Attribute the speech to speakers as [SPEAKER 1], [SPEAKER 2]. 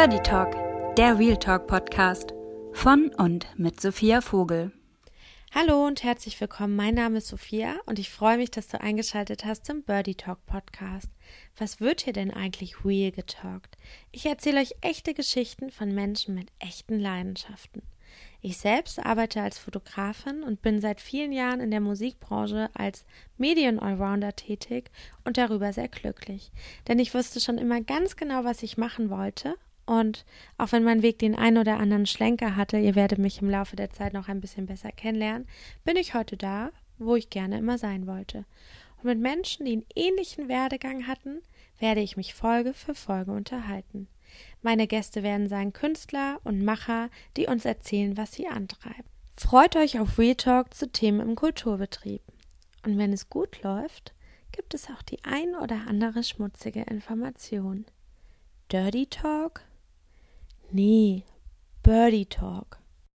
[SPEAKER 1] Birdie Talk, der Real Talk Podcast von und mit Sophia Vogel.
[SPEAKER 2] Hallo und herzlich willkommen. Mein Name ist Sophia und ich freue mich, dass du eingeschaltet hast zum Birdie Talk Podcast. Was wird hier denn eigentlich real getalkt? Ich erzähle euch echte Geschichten von Menschen mit echten Leidenschaften. Ich selbst arbeite als Fotografin und bin seit vielen Jahren in der Musikbranche als Medien-Allrounder tätig und darüber sehr glücklich. Denn ich wusste schon immer ganz genau, was ich machen wollte und auch wenn mein Weg den ein oder anderen Schlenker hatte, ihr werdet mich im Laufe der Zeit noch ein bisschen besser kennenlernen, bin ich heute da, wo ich gerne immer sein wollte. Und mit Menschen, die einen ähnlichen Werdegang hatten, werde ich mich Folge für Folge unterhalten. Meine Gäste werden sein Künstler und Macher, die uns erzählen, was sie antreibt. Freut euch auf Real zu Themen im Kulturbetrieb. Und wenn es gut läuft, gibt es auch die ein oder andere schmutzige Information. Dirty Talk? Nee, Birdie Talk.